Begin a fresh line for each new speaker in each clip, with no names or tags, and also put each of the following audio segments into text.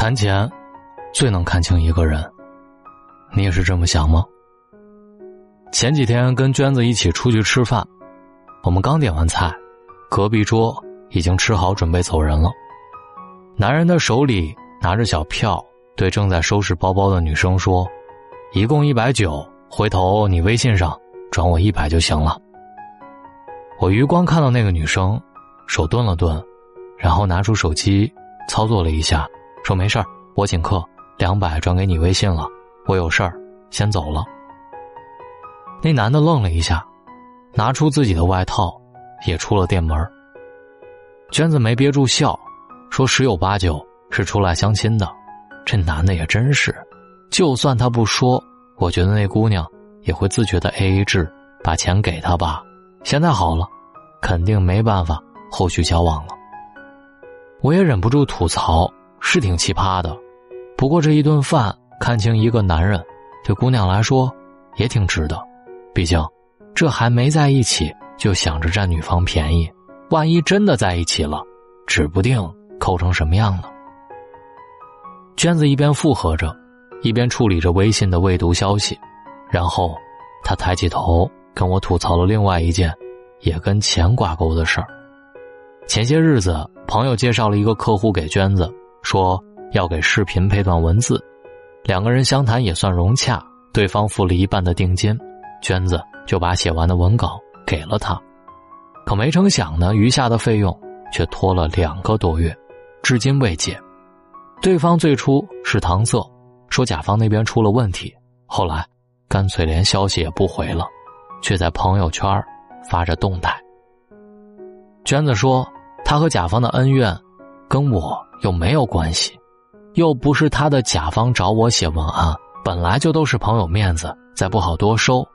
谈钱，最能看清一个人。你也是这么想吗？前几天跟娟子一起出去吃饭，我们刚点完菜，隔壁桌已经吃好准备走人了。男人的手里拿着小票，对正在收拾包包的女生说：“一共一百九，回头你微信上转我一百就行了。”我余光看到那个女生，手顿了顿，然后拿出手机操作了一下，说：“没事儿，我请客，两百转给你微信了。我有事儿，先走了。”那男的愣了一下，拿出自己的外套，也出了店门。娟子没憋住笑，说：“十有八九是出来相亲的。”这男的也真是，就算他不说，我觉得那姑娘也会自觉的 A A 制，把钱给他吧。现在好了，肯定没办法后续交往了。我也忍不住吐槽，是挺奇葩的。不过这一顿饭看清一个男人，对姑娘来说也挺值的。毕竟，这还没在一起就想着占女方便宜，万一真的在一起了，指不定抠成什么样呢。娟子一边附和着，一边处理着微信的未读消息，然后，她抬起头跟我吐槽了另外一件，也跟钱挂钩的事儿。前些日子，朋友介绍了一个客户给娟子，说要给视频配段文字，两个人相谈也算融洽，对方付了一半的定金。娟子就把写完的文稿给了他，可没成想呢，余下的费用却拖了两个多月，至今未结。对方最初是搪塞，说甲方那边出了问题，后来干脆连消息也不回了，却在朋友圈发着动态。娟子说：“他和甲方的恩怨，跟我又没有关系，又不是他的甲方找我写文案，本来就都是朋友面子，再不好多收。”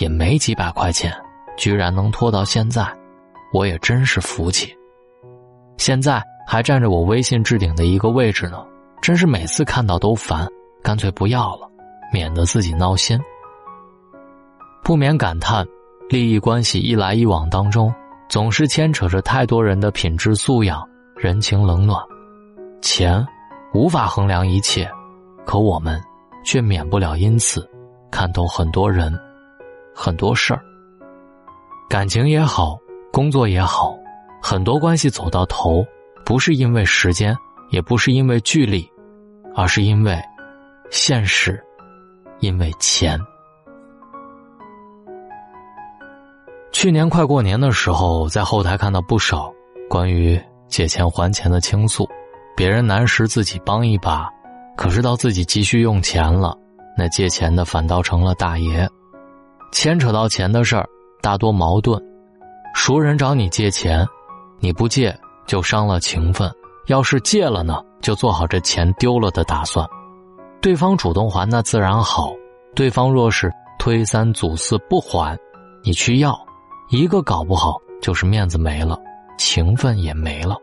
也没几百块钱，居然能拖到现在，我也真是服气。现在还占着我微信置顶的一个位置呢，真是每次看到都烦，干脆不要了，免得自己闹心。不免感叹，利益关系一来一往当中，总是牵扯着太多人的品质素养、人情冷暖。钱无法衡量一切，可我们却免不了因此看透很多人。很多事儿，感情也好，工作也好，很多关系走到头，不是因为时间，也不是因为距离，而是因为现实，因为钱。去年快过年的时候，在后台看到不少关于借钱还钱的倾诉，别人难时自己帮一把，可是到自己急需用钱了，那借钱的反倒成了大爷。牵扯到钱的事儿，大多矛盾。熟人找你借钱，你不借就伤了情分；要是借了呢，就做好这钱丢了的打算。对方主动还那自然好，对方若是推三阻四不还，你去要，一个搞不好就是面子没了，情分也没了。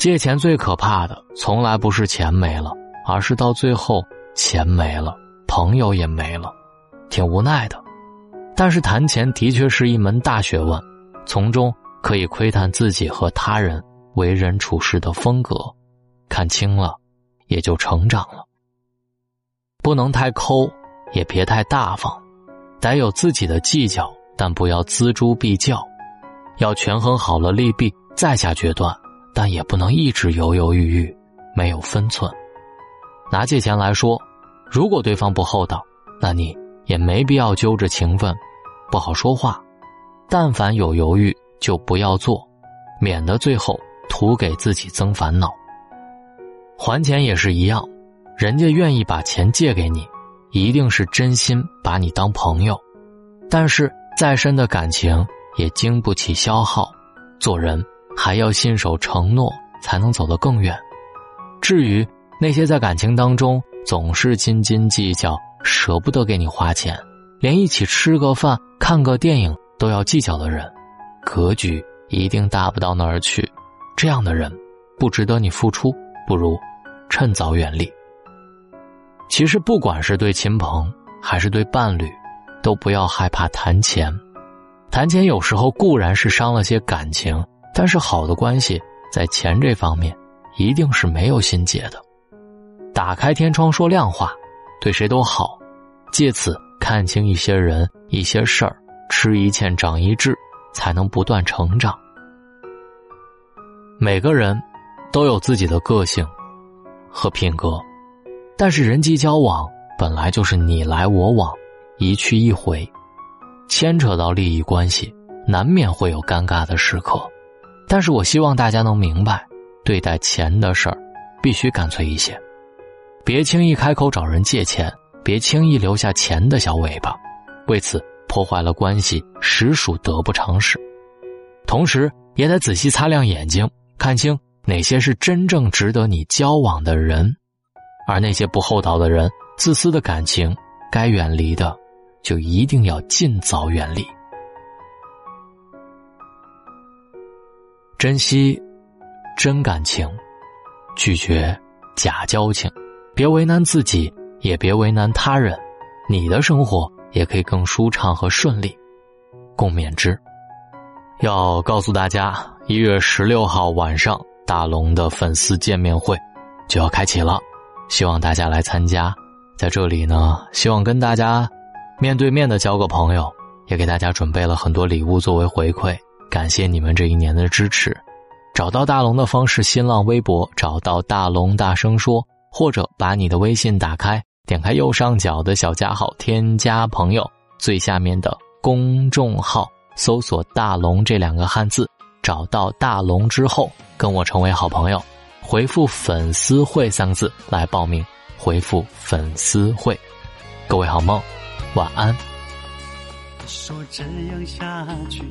借钱最可怕的，从来不是钱没了，而是到最后钱没了，朋友也没了，挺无奈的。但是谈钱的确是一门大学问，从中可以窥探自己和他人为人处事的风格，看清了，也就成长了。不能太抠，也别太大方，得有自己的计较，但不要锱铢必较，要权衡好了利弊再下决断，但也不能一直犹犹豫豫，没有分寸。拿借钱来说，如果对方不厚道，那你也没必要揪着情分。不好说话，但凡有犹豫就不要做，免得最后徒给自己增烦恼。还钱也是一样，人家愿意把钱借给你，一定是真心把你当朋友。但是再深的感情也经不起消耗，做人还要信守承诺，才能走得更远。至于那些在感情当中总是斤斤计较，舍不得给你花钱。连一起吃个饭、看个电影都要计较的人，格局一定大不到哪儿去。这样的人不值得你付出，不如趁早远离。其实，不管是对亲朋还是对伴侣，都不要害怕谈钱。谈钱有时候固然是伤了些感情，但是好的关系在钱这方面一定是没有心结的。打开天窗说亮话，对谁都好，借此看清一些人、一些事儿，吃一堑长一智，才能不断成长。每个人都有自己的个性和品格，但是人际交往本来就是你来我往，一去一回，牵扯到利益关系，难免会有尴尬的时刻。但是我希望大家能明白，对待钱的事儿，必须干脆一些，别轻易开口找人借钱，别轻易留下钱的小尾巴，为此破坏了关系，实属得不偿失。同时，也得仔细擦亮眼睛，看清哪些是真正值得你交往的人，而那些不厚道的人、自私的感情，该远离的，就一定要尽早远离。珍惜真感情，拒绝假交情，别为难自己，也别为难他人，你的生活也可以更舒畅和顺利。共勉之。要告诉大家，一月十六号晚上，大龙的粉丝见面会就要开启了，希望大家来参加。在这里呢，希望跟大家面对面的交个朋友，也给大家准备了很多礼物作为回馈。感谢你们这一年的支持，找到大龙的方式：新浪微博找到大龙大声说，或者把你的微信打开，点开右上角的小加号，添加朋友，最下面的公众号搜索“大龙”这两个汉字，找到大龙之后，跟我成为好朋友，回复“粉丝会”三个字来报名，回复“粉丝会”，各位好梦，晚安。
说这样下去。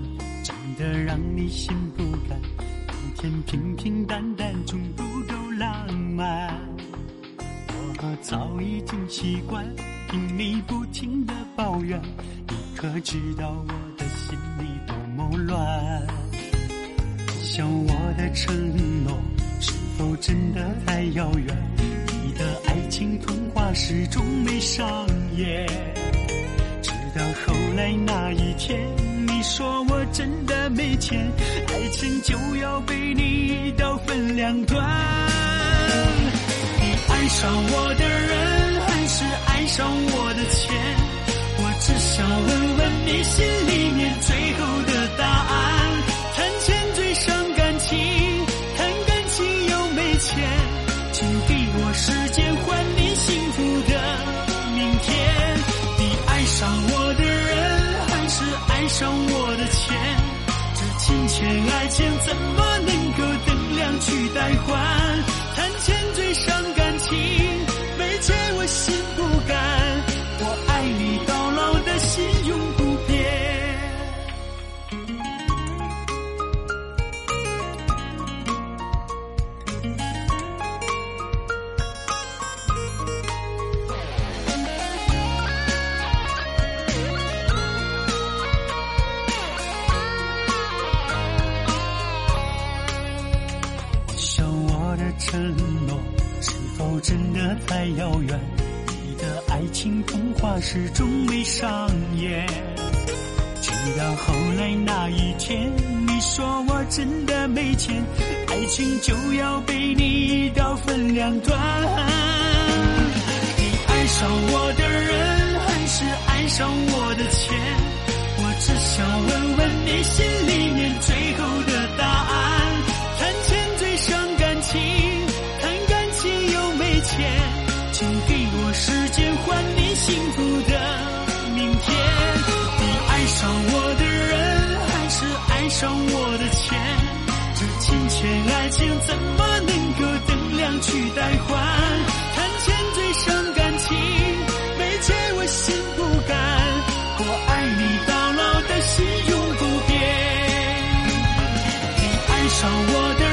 的让你心不甘，每天平平淡淡中不够浪漫。我早已经习惯听你不停的抱怨，你可知道我的心里多么乱？想我的承诺是否真的太遥远？你的爱情童话始终没上演，直到后来那一天。你说我真的没钱，爱情就要被你一刀分两段。你爱上我的人，还是爱上我的钱？我只想问问你心里面最爱情怎么能够等量去代换？谈钱最伤感情，没钱我心不甘。我爱你到老的心永不变。的承诺是否真的太遥远？你的爱情童话始终没上演。直到后来那一天，你说我真的没钱，爱情就要被你一刀分两段。你爱上我情怎么能够等量去代换？谈钱最伤感情，没钱我心不甘。我爱你到老的心永不变。你爱上我的。